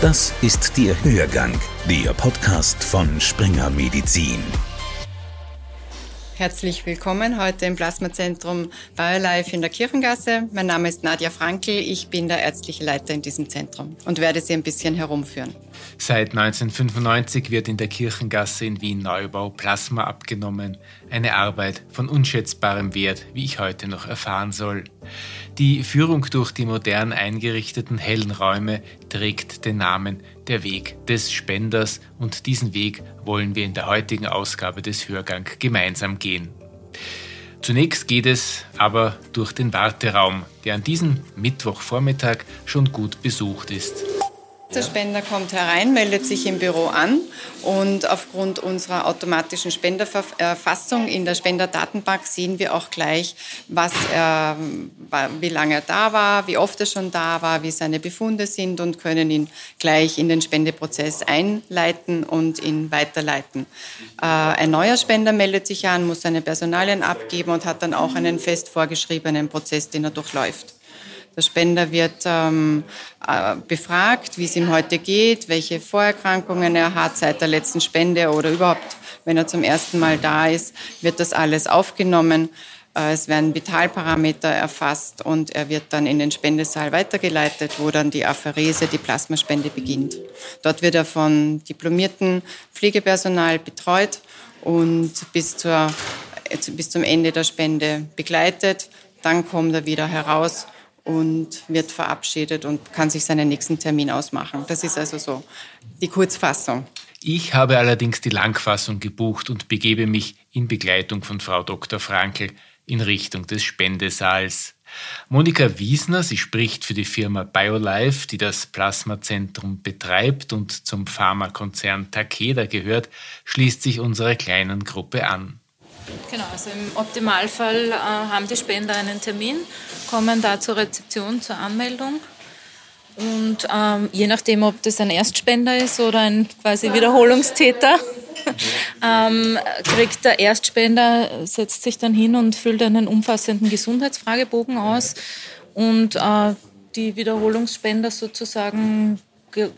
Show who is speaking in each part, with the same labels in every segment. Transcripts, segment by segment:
Speaker 1: Das ist der Hörgang, der Podcast von Springer Medizin.
Speaker 2: Herzlich willkommen heute im Plasmazentrum BioLife in der Kirchengasse. Mein Name ist Nadja Frankl. Ich bin der ärztliche Leiter in diesem Zentrum und werde Sie ein bisschen herumführen.
Speaker 3: Seit 1995 wird in der Kirchengasse in Wien Neubau Plasma abgenommen. Eine Arbeit von unschätzbarem Wert, wie ich heute noch erfahren soll. Die Führung durch die modern eingerichteten hellen Räume trägt den Namen Der Weg des Spenders und diesen Weg wollen wir in der heutigen Ausgabe des Hörgang gemeinsam gehen. Zunächst geht es aber durch den Warteraum, der an diesem Mittwochvormittag schon gut besucht ist.
Speaker 2: Der Spender kommt herein, meldet sich im Büro an und aufgrund unserer automatischen Spendererfassung in der Spenderdatenbank sehen wir auch gleich, was er, wie lange er da war, wie oft er schon da war, wie seine Befunde sind und können ihn gleich in den Spendeprozess einleiten und ihn weiterleiten. Äh, ein neuer Spender meldet sich an, muss seine Personalien abgeben und hat dann auch einen fest vorgeschriebenen Prozess, den er durchläuft. Der Spender wird ähm, äh, befragt, wie es ihm heute geht, welche Vorerkrankungen er hat seit der letzten Spende oder überhaupt, wenn er zum ersten Mal da ist, wird das alles aufgenommen. Äh, es werden Vitalparameter erfasst und er wird dann in den Spendesaal weitergeleitet, wo dann die Apherese, die Plasmaspende beginnt. Dort wird er von diplomierten Pflegepersonal betreut und bis, zur, bis zum Ende der Spende begleitet. Dann kommt er wieder heraus und wird verabschiedet und kann sich seinen nächsten Termin ausmachen. Das ist also so die Kurzfassung.
Speaker 3: Ich habe allerdings die Langfassung gebucht und begebe mich in Begleitung von Frau Dr. Frankl in Richtung des Spendesaals. Monika Wiesner, sie spricht für die Firma BioLife, die das Plasmazentrum betreibt und zum Pharmakonzern Takeda gehört, schließt sich unserer kleinen Gruppe an.
Speaker 4: Genau, also im Optimalfall äh, haben die Spender einen Termin, kommen da zur Rezeption, zur Anmeldung. Und ähm, je nachdem, ob das ein Erstspender ist oder ein quasi Wiederholungstäter, ähm, kriegt der Erstspender, setzt sich dann hin und füllt einen umfassenden Gesundheitsfragebogen aus. Und äh, die Wiederholungsspender sozusagen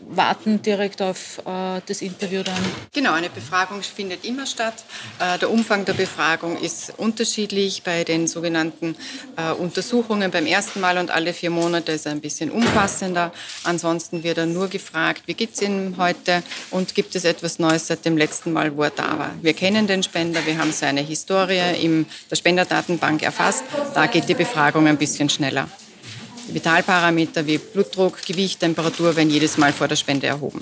Speaker 4: warten direkt auf äh, das Interview dann.
Speaker 2: Genau, eine Befragung findet immer statt. Äh, der Umfang der Befragung ist unterschiedlich. Bei den sogenannten äh, Untersuchungen beim ersten Mal und alle vier Monate ist er ein bisschen umfassender. Ansonsten wird er nur gefragt, wie geht es Ihnen heute und gibt es etwas Neues seit dem letzten Mal, wo er da war. Wir kennen den Spender, wir haben seine Historie in der Spenderdatenbank erfasst. Da geht die Befragung ein bisschen schneller. Vitalparameter wie Blutdruck, Gewicht, Temperatur werden jedes Mal vor der Spende erhoben.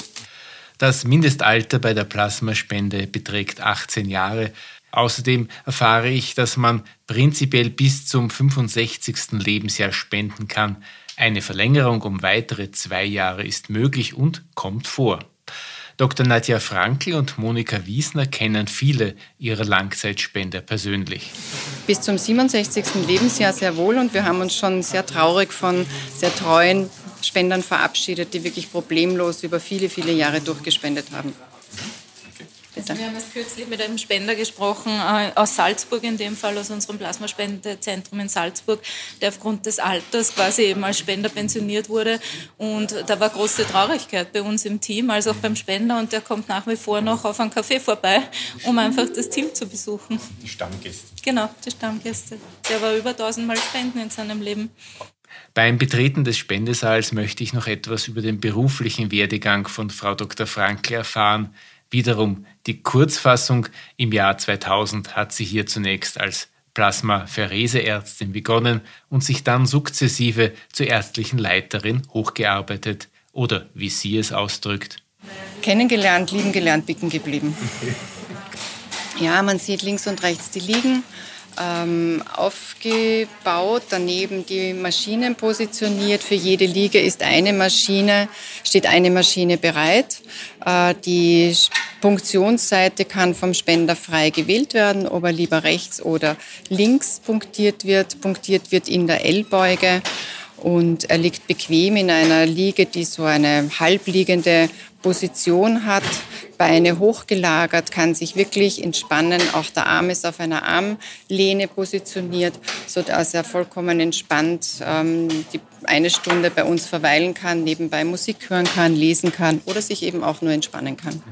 Speaker 3: Das Mindestalter bei der Plasmaspende beträgt 18 Jahre. Außerdem erfahre ich, dass man prinzipiell bis zum 65. Lebensjahr spenden kann. Eine Verlängerung um weitere zwei Jahre ist möglich und kommt vor. Dr. Nadja Frankl und Monika Wiesner kennen viele ihrer Langzeitspender persönlich.
Speaker 2: Bis zum 67. Lebensjahr sehr wohl und wir haben uns schon sehr traurig von sehr treuen Spendern verabschiedet, die wirklich problemlos über viele, viele Jahre durchgespendet haben.
Speaker 4: Bitte. Wir haben erst kürzlich mit einem Spender gesprochen, äh, aus Salzburg in dem Fall, aus unserem Plasmaspendezentrum in Salzburg, der aufgrund des Alters quasi eben als Spender pensioniert wurde. Und da war große Traurigkeit bei uns im Team, als auch beim Spender. Und der kommt nach wie vor noch auf einen Café vorbei, um einfach das Team zu besuchen.
Speaker 3: Die Stammgäste.
Speaker 4: Genau, die Stammgäste. Der war über tausendmal Spenden in seinem Leben.
Speaker 3: Beim Betreten des Spendesaals möchte ich noch etwas über den beruflichen Werdegang von Frau Dr. Frankl erfahren. Wiederum die Kurzfassung im Jahr 2000 hat sie hier zunächst als Plasmaphereseärztin begonnen und sich dann sukzessive zur ärztlichen Leiterin hochgearbeitet oder wie sie es ausdrückt.
Speaker 2: Kennengelernt, lieben gelernt, bicken geblieben. Ja, man sieht links und rechts die Liegen ähm, aufgebaut, daneben die Maschinen positioniert. Für jede Liege ist eine Maschine, steht eine Maschine bereit. Äh, die Punktionsseite kann vom Spender frei gewählt werden, ob er lieber rechts oder links punktiert wird. Punktiert wird in der L-Beuge und er liegt bequem in einer Liege, die so eine halbliegende Position hat, Beine hochgelagert, kann sich wirklich entspannen. Auch der Arm ist auf einer Armlehne positioniert, sodass er vollkommen entspannt ähm, eine Stunde bei uns verweilen kann, nebenbei Musik hören kann, lesen kann oder sich eben auch nur entspannen kann.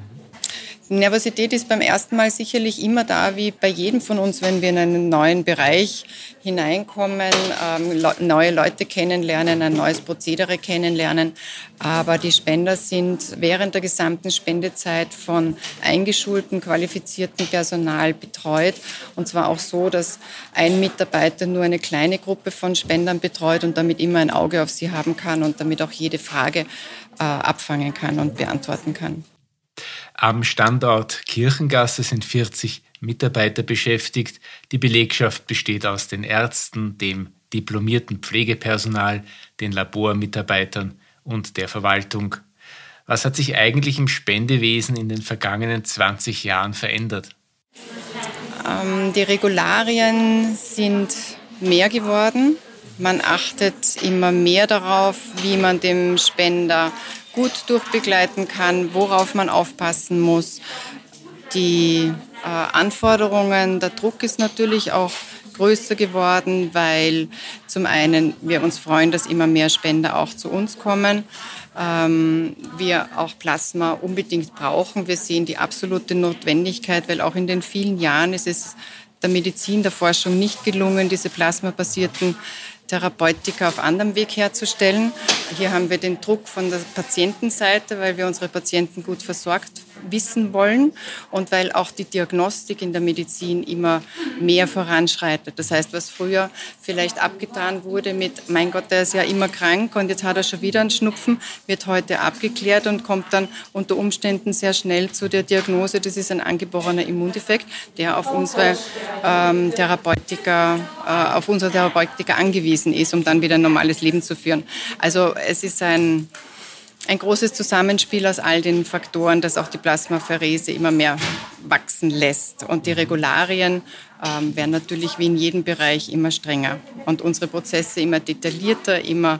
Speaker 2: Nervosität ist beim ersten Mal sicherlich immer da, wie bei jedem von uns, wenn wir in einen neuen Bereich hineinkommen, ähm, neue Leute kennenlernen, ein neues Prozedere kennenlernen. Aber die Spender sind während der gesamten Spendezeit von eingeschulten, qualifizierten Personal betreut. Und zwar auch so, dass ein Mitarbeiter nur eine kleine Gruppe von Spendern betreut und damit immer ein Auge auf sie haben kann und damit auch jede Frage äh, abfangen kann und beantworten kann.
Speaker 3: Am Standort Kirchengasse sind 40 Mitarbeiter beschäftigt. Die Belegschaft besteht aus den Ärzten, dem diplomierten Pflegepersonal, den Labormitarbeitern und der Verwaltung. Was hat sich eigentlich im Spendewesen in den vergangenen 20 Jahren verändert?
Speaker 2: Ähm, die Regularien sind mehr geworden. Man achtet immer mehr darauf, wie man dem Spender gut durchbegleiten kann, worauf man aufpassen muss. Die äh, Anforderungen, der Druck ist natürlich auch größer geworden, weil zum einen wir uns freuen, dass immer mehr Spender auch zu uns kommen. Ähm, wir auch Plasma unbedingt brauchen. Wir sehen die absolute Notwendigkeit, weil auch in den vielen Jahren ist es der Medizin, der Forschung nicht gelungen, diese plasmabasierten Therapeutika auf anderem Weg herzustellen. Hier haben wir den Druck von der Patientenseite, weil wir unsere Patienten gut versorgt wissen wollen und weil auch die Diagnostik in der Medizin immer mehr voranschreitet. Das heißt, was früher vielleicht abgetan wurde mit, mein Gott, der ist ja immer krank und jetzt hat er schon wieder einen Schnupfen, wird heute abgeklärt und kommt dann unter Umständen sehr schnell zu der Diagnose, das ist ein angeborener Immundefekt, der auf unsere ähm, Therapeutika, äh, auf unsere Therapeutika angewiesen ist, um dann wieder ein normales Leben zu führen. Also es ist ein ein großes Zusammenspiel aus all den Faktoren, das auch die Plasmapherese immer mehr wachsen lässt. Und die Regularien ähm, werden natürlich wie in jedem Bereich immer strenger und unsere Prozesse immer detaillierter, immer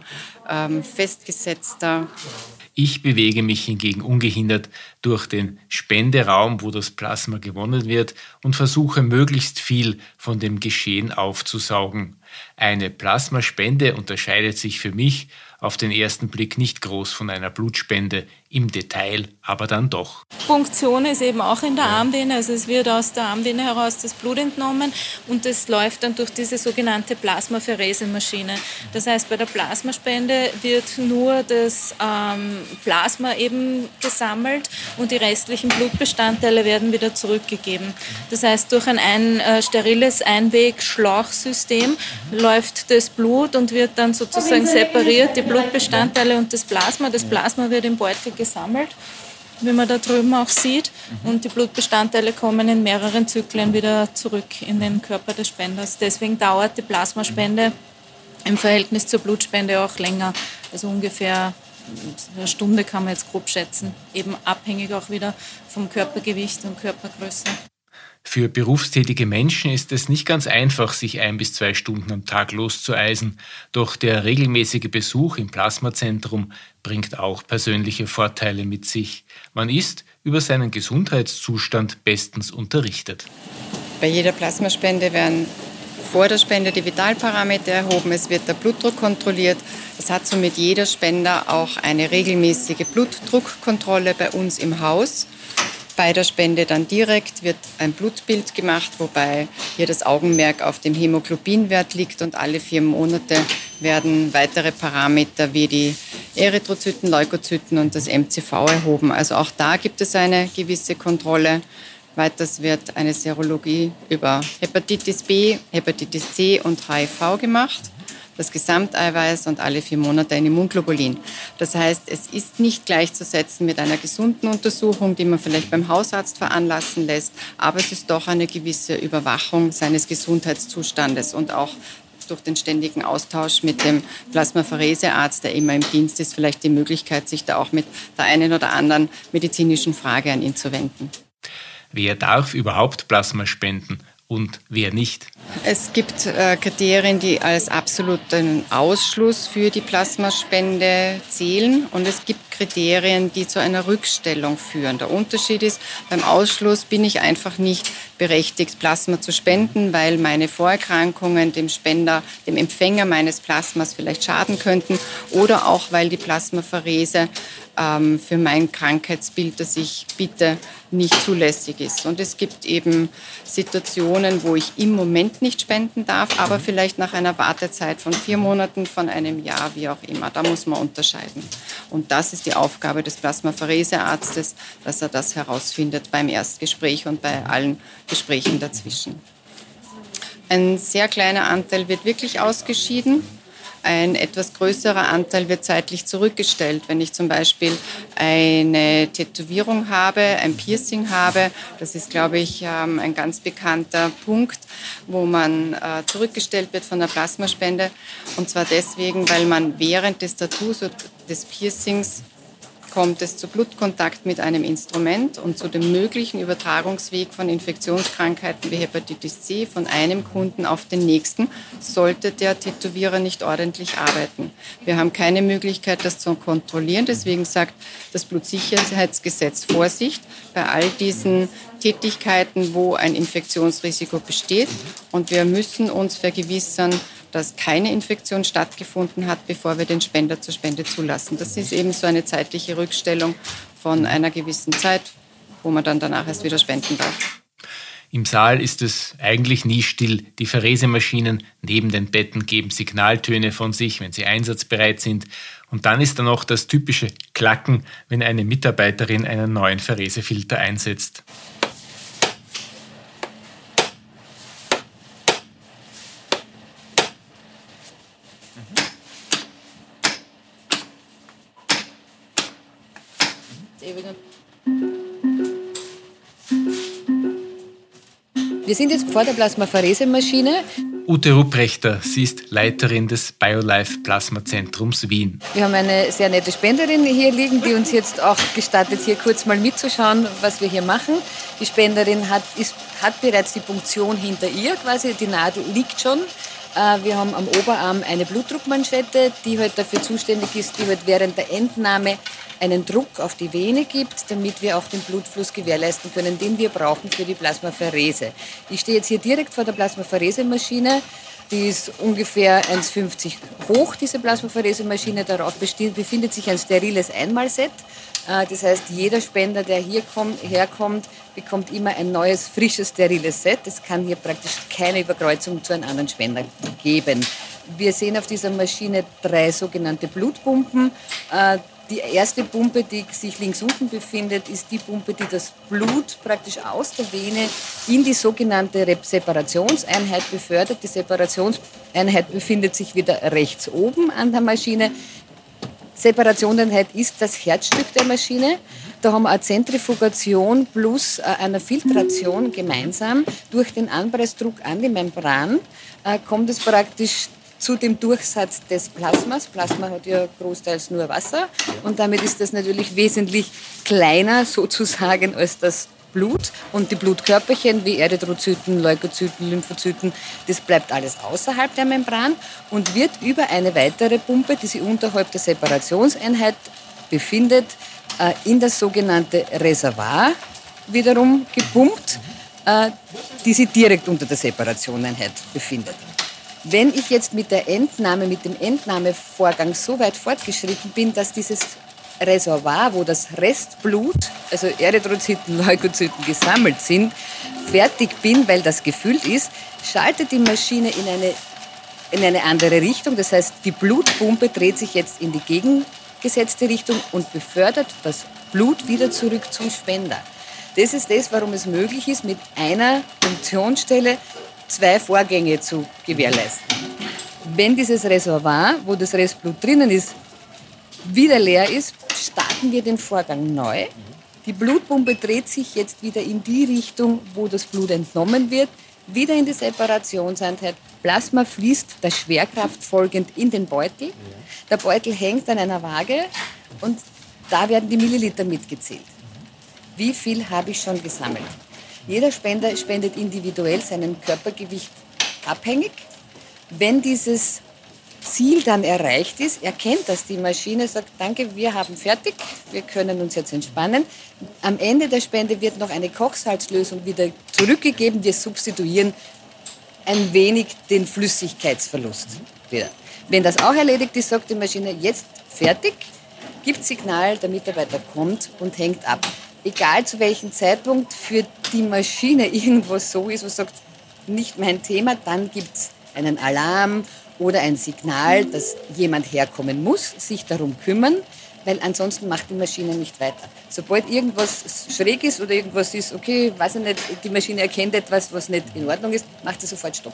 Speaker 2: ähm, festgesetzter.
Speaker 3: Ich bewege mich hingegen ungehindert durch den Spenderaum, wo das Plasma gewonnen wird, und versuche möglichst viel von dem Geschehen aufzusaugen. Eine Plasmaspende unterscheidet sich für mich auf den ersten Blick nicht groß von einer Blutspende, im Detail aber dann doch.
Speaker 4: Punktion ist eben auch in der Armvene, also es wird aus der Armvene heraus das Blut entnommen und das läuft dann durch diese sogenannte Plasmapherese-Maschine. Das heißt, bei der Plasmaspende wird nur das ähm, Plasma eben gesammelt und die restlichen Blutbestandteile werden wieder zurückgegeben. Das heißt, durch ein, ein äh, steriles Einweg-Schlauchsystem läuft das Blut und wird dann sozusagen separiert, die Blutbestandteile und das Plasma. Das Plasma wird im Beutel gesammelt, wie man da drüben auch sieht. Und die Blutbestandteile kommen in mehreren Zyklen wieder zurück in den Körper des Spenders. Deswegen dauert die Plasmaspende im Verhältnis zur Blutspende auch länger. Also ungefähr eine Stunde kann man jetzt grob schätzen. Eben abhängig auch wieder vom Körpergewicht und Körpergröße.
Speaker 3: Für berufstätige Menschen ist es nicht ganz einfach, sich ein bis zwei Stunden am Tag loszueisen, doch der regelmäßige Besuch im Plasmazentrum bringt auch persönliche Vorteile mit sich. Man ist über seinen Gesundheitszustand bestens unterrichtet.
Speaker 2: Bei jeder Plasmaspende werden vor der Spende die Vitalparameter erhoben, es wird der Blutdruck kontrolliert. Es hat somit jeder Spender auch eine regelmäßige Blutdruckkontrolle bei uns im Haus bei der Spende dann direkt wird ein Blutbild gemacht, wobei hier das Augenmerk auf dem Hämoglobinwert liegt und alle vier Monate werden weitere Parameter wie die Erythrozyten, Leukozyten und das MCV erhoben. Also auch da gibt es eine gewisse Kontrolle. Weiters wird eine Serologie über Hepatitis B, Hepatitis C und HIV gemacht das Gesamteiweiß und alle vier Monate ein Immunglobulin. Das heißt, es ist nicht gleichzusetzen mit einer gesunden Untersuchung, die man vielleicht beim Hausarzt veranlassen lässt, aber es ist doch eine gewisse Überwachung seines Gesundheitszustandes und auch durch den ständigen Austausch mit dem Plasmapheresearzt, der immer im Dienst ist, vielleicht die Möglichkeit, sich da auch mit der einen oder anderen medizinischen Frage an ihn zu wenden.
Speaker 3: Wer darf überhaupt Plasma spenden? und wer nicht?
Speaker 2: Es gibt äh, Kriterien, die als absoluten Ausschluss für die Plasmaspende zählen und es gibt Kriterien, die zu einer Rückstellung führen. Der Unterschied ist, beim Ausschluss bin ich einfach nicht berechtigt, Plasma zu spenden, weil meine Vorerkrankungen dem Spender, dem Empfänger meines Plasmas vielleicht schaden könnten oder auch, weil die Plasmapherese ähm, für mein Krankheitsbild, das ich bitte, nicht zulässig ist. Und es gibt eben Situationen, wo ich im Moment nicht spenden darf, aber vielleicht nach einer Wartezeit von vier Monaten, von einem Jahr, wie auch immer. Da muss man unterscheiden. Und das ist die Aufgabe des Plasmapheresearztes, dass er das herausfindet beim Erstgespräch und bei allen Gesprächen dazwischen. Ein sehr kleiner Anteil wird wirklich ausgeschieden. Ein etwas größerer Anteil wird zeitlich zurückgestellt. Wenn ich zum Beispiel eine Tätowierung habe, ein Piercing habe, das ist, glaube ich, ähm, ein ganz bekannter Punkt, wo man äh, zurückgestellt wird von der Plasmaspende. Und zwar deswegen, weil man während des Tattoos oder des Piercings kommt es zu Blutkontakt mit einem Instrument und zu dem möglichen Übertragungsweg von Infektionskrankheiten wie Hepatitis C von einem Kunden auf den nächsten, sollte der Tätowierer nicht ordentlich arbeiten. Wir haben keine Möglichkeit, das zu kontrollieren. Deswegen sagt das Blutsicherheitsgesetz Vorsicht bei all diesen Tätigkeiten, wo ein Infektionsrisiko besteht. Und wir müssen uns vergewissern, dass keine Infektion stattgefunden hat, bevor wir den Spender zur Spende zulassen. Das ist eben so eine zeitliche Rückstellung von einer gewissen Zeit, wo man dann danach erst wieder spenden darf.
Speaker 3: Im Saal ist es eigentlich nie still. Die Verresemaschinen neben den Betten geben Signaltöne von sich, wenn sie einsatzbereit sind. Und dann ist da noch das typische Klacken, wenn eine Mitarbeiterin einen neuen Verresefilter einsetzt.
Speaker 5: Wir sind jetzt vor der Plasmapheresemaschine.
Speaker 3: Ute Rupprechter, sie ist Leiterin des BioLife Plasmazentrums Wien.
Speaker 5: Wir haben eine sehr nette Spenderin hier liegen, die uns jetzt auch gestattet, hier kurz mal mitzuschauen, was wir hier machen. Die Spenderin hat, ist, hat bereits die Punktion hinter ihr, quasi die Nadel liegt schon. Äh, wir haben am Oberarm eine Blutdruckmanschette, die halt dafür zuständig ist, die halt während der Entnahme einen Druck auf die Vene gibt, damit wir auch den Blutfluss gewährleisten können, den wir brauchen für die Plasmapherese. Ich stehe jetzt hier direkt vor der Plasmapherese-Maschine. Die ist ungefähr 1,50 hoch, diese Plasmapherese-Maschine. Darauf befindet sich ein steriles Einmalset. Äh, das heißt, jeder Spender, der hier kommt, herkommt, bekommt immer ein neues, frisches, steriles Set. Es kann hier praktisch keine Überkreuzung zu einem anderen Spender geben. Wir sehen auf dieser Maschine drei sogenannte Blutpumpen. Die erste Pumpe, die sich links unten befindet, ist die Pumpe, die das Blut praktisch aus der Vene in die sogenannte Separationseinheit befördert. Die Separationseinheit befindet sich wieder rechts oben an der Maschine. Separationseinheit ist das Herzstück der Maschine. Da haben wir eine Zentrifugation plus äh, eine Filtration gemeinsam. Durch den Anpressdruck an die Membran äh, kommt es praktisch zu dem Durchsatz des Plasmas. Plasma hat ja großteils nur Wasser und damit ist das natürlich wesentlich kleiner sozusagen als das Blut und die Blutkörperchen wie Erythrozyten, Leukozyten, Lymphozyten, das bleibt alles außerhalb der Membran und wird über eine weitere Pumpe, die sich unterhalb der Separationseinheit befindet, äh, in das sogenannte Reservoir wiederum gepumpt, äh, die sich direkt unter der Separationeinheit befindet. Wenn ich jetzt mit der Entnahme, mit dem Entnahmevorgang so weit fortgeschritten bin, dass dieses Reservoir, wo das Restblut, also Erythrozyten, Leukozyten gesammelt sind, fertig bin, weil das gefüllt ist, schaltet die Maschine in eine, in eine andere Richtung. Das heißt, die Blutpumpe dreht sich jetzt in die gegengesetzte Richtung und befördert das Blut wieder zurück zum Spender. Das ist das, warum es möglich ist, mit einer Funktionsstelle zwei Vorgänge zu gewährleisten. Wenn dieses Reservoir, wo das Restblut drinnen ist, wieder leer ist, starten wir den Vorgang neu. Die Blutpumpe dreht sich jetzt wieder in die Richtung, wo das Blut entnommen wird, wieder in die Separationseinheit. Plasma fließt der Schwerkraft folgend in den Beutel. Der Beutel hängt an einer Waage und da werden die Milliliter mitgezählt. Wie viel habe ich schon gesammelt? Jeder Spender spendet individuell seinem Körpergewicht abhängig. Wenn dieses Ziel dann erreicht ist, erkennt das die Maschine, sagt, danke, wir haben fertig, wir können uns jetzt entspannen. Am Ende der Spende wird noch eine Kochsalzlösung wieder zurückgegeben. Wir substituieren ein wenig den Flüssigkeitsverlust wieder. Wenn das auch erledigt ist, sagt die Maschine, jetzt fertig, gibt Signal, der Mitarbeiter kommt und hängt ab. Egal zu welchem Zeitpunkt für die Maschine irgendwas so ist, was sagt, nicht mein Thema, dann gibt es einen Alarm oder ein Signal, dass jemand herkommen muss, sich darum kümmern, weil ansonsten macht die Maschine nicht weiter. Sobald irgendwas schräg ist oder irgendwas ist, okay, weiß ich nicht, die Maschine erkennt etwas, was nicht in Ordnung ist, macht sie sofort Stopp.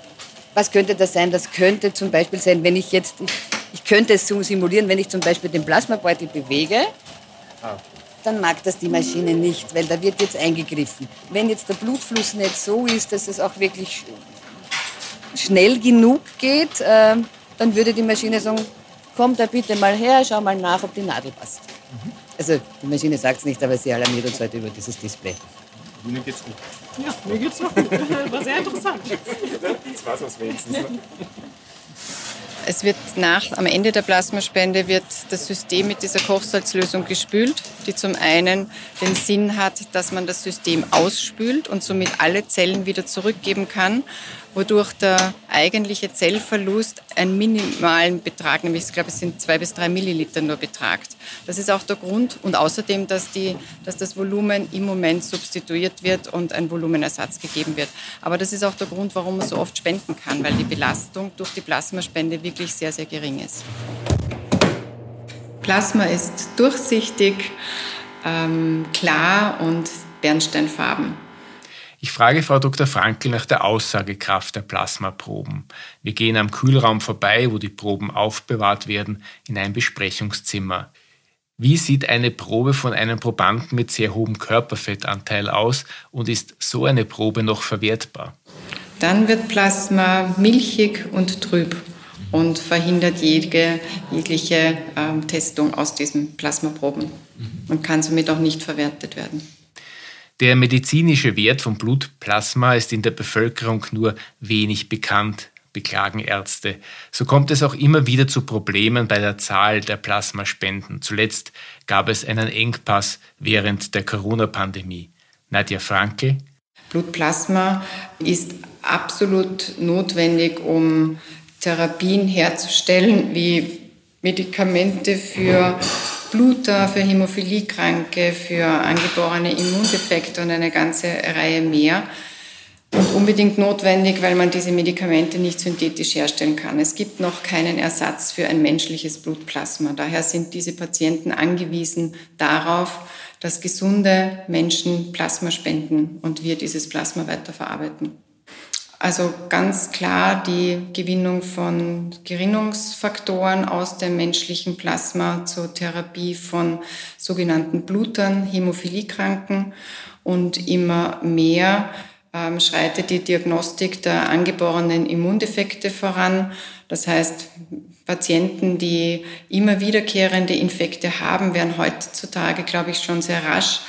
Speaker 5: Was könnte das sein? Das könnte zum Beispiel sein, wenn ich jetzt, ich, ich könnte es so simulieren, wenn ich zum Beispiel den Plasmabeutel bewege, dann mag das die Maschine nicht, weil da wird jetzt eingegriffen. Wenn jetzt der Blutfluss nicht so ist, dass es auch wirklich schnell genug geht, äh, dann würde die Maschine sagen, komm da bitte mal her, schau mal nach, ob die Nadel passt. Mhm. Also die Maschine sagt es nicht, aber sie alarmiert uns heute über dieses Display.
Speaker 6: Mir geht's gut.
Speaker 7: Ja, mir geht's noch gut. War sehr interessant.
Speaker 6: Das war's was wenigstens. Ne?
Speaker 2: Es wird nach, am Ende der Plasmaspende wird das System mit dieser Kochsalzlösung gespült, die zum einen den Sinn hat, dass man das System ausspült und somit alle Zellen wieder zurückgeben kann wodurch der eigentliche Zellverlust einen minimalen Betrag, nämlich ich glaube, es sind zwei bis drei Milliliter nur betragt. Das ist auch der Grund und außerdem, dass, die, dass das Volumen im Moment substituiert wird und ein Volumenersatz gegeben wird. Aber das ist auch der Grund, warum man so oft spenden kann, weil die Belastung durch die Plasmaspende wirklich sehr, sehr gering ist. Plasma ist durchsichtig, ähm, klar und bernsteinfarben.
Speaker 3: Ich frage Frau Dr. Frankel nach der Aussagekraft der Plasmaproben. Wir gehen am Kühlraum vorbei, wo die Proben aufbewahrt werden, in ein Besprechungszimmer. Wie sieht eine Probe von einem Probanden mit sehr hohem Körperfettanteil aus und ist so eine Probe noch verwertbar?
Speaker 2: Dann wird Plasma milchig und trüb und verhindert jede, jegliche äh, Testung aus diesen Plasmaproben und kann somit auch nicht verwertet werden.
Speaker 3: Der medizinische Wert von Blutplasma ist in der Bevölkerung nur wenig bekannt, beklagen Ärzte. So kommt es auch immer wieder zu Problemen bei der Zahl der Plasmaspenden. Zuletzt gab es einen Engpass während der Corona-Pandemie. Nadja Franke.
Speaker 2: Blutplasma ist absolut notwendig, um Therapien herzustellen, wie Medikamente für Bluter, für Hämophiliekranke, für angeborene Immundefekte und eine ganze Reihe mehr. Und unbedingt notwendig, weil man diese Medikamente nicht synthetisch herstellen kann. Es gibt noch keinen Ersatz für ein menschliches Blutplasma. Daher sind diese Patienten angewiesen darauf, dass gesunde Menschen Plasma spenden und wir dieses Plasma weiterverarbeiten. Also ganz klar die Gewinnung von Gerinnungsfaktoren aus dem menschlichen Plasma zur Therapie von sogenannten Blutern, Hämophiliekranken und immer mehr ähm, schreitet die Diagnostik der angeborenen Immundefekte voran. Das heißt, Patienten, die immer wiederkehrende Infekte haben, werden heutzutage, glaube ich, schon sehr rasch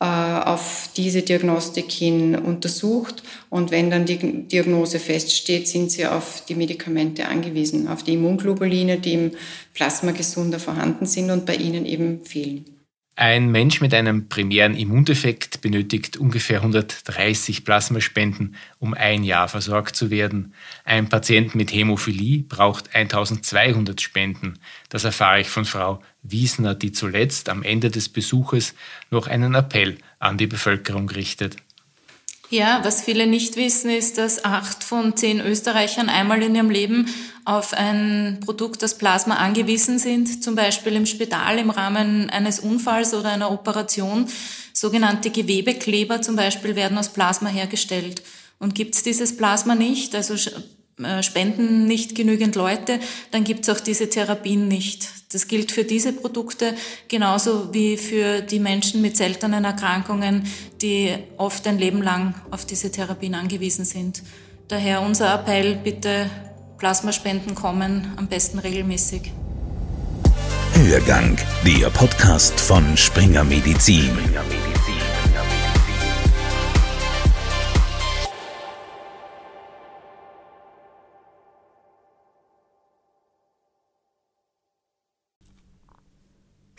Speaker 2: auf diese Diagnostik hin untersucht. Und wenn dann die Diagnose feststeht, sind sie auf die Medikamente angewiesen, auf die Immunglobuline, die im Plasma gesunder vorhanden sind und bei ihnen eben fehlen.
Speaker 3: Ein Mensch mit einem primären Immundefekt benötigt ungefähr 130 Plasmaspenden, um ein Jahr versorgt zu werden. Ein Patient mit Hämophilie braucht 1200 Spenden. Das erfahre ich von Frau Wiesner, die zuletzt am Ende des Besuches noch einen Appell an die Bevölkerung richtet.
Speaker 4: Ja, was viele nicht wissen, ist, dass acht von zehn Österreichern einmal in ihrem Leben auf ein Produkt, das Plasma angewiesen sind, zum Beispiel im Spital im Rahmen eines Unfalls oder einer Operation. Sogenannte Gewebekleber zum Beispiel werden aus Plasma hergestellt. Und gibt es dieses Plasma nicht, also spenden nicht genügend Leute, dann gibt es auch diese Therapien nicht. Das gilt für diese Produkte genauso wie für die Menschen mit seltenen Erkrankungen, die oft ein Leben lang auf diese Therapien angewiesen sind. Daher unser Appell, bitte Plasmaspenden kommen, am besten regelmäßig.
Speaker 1: Hörgang, der Podcast von Springer Medizin. Springer Medizin.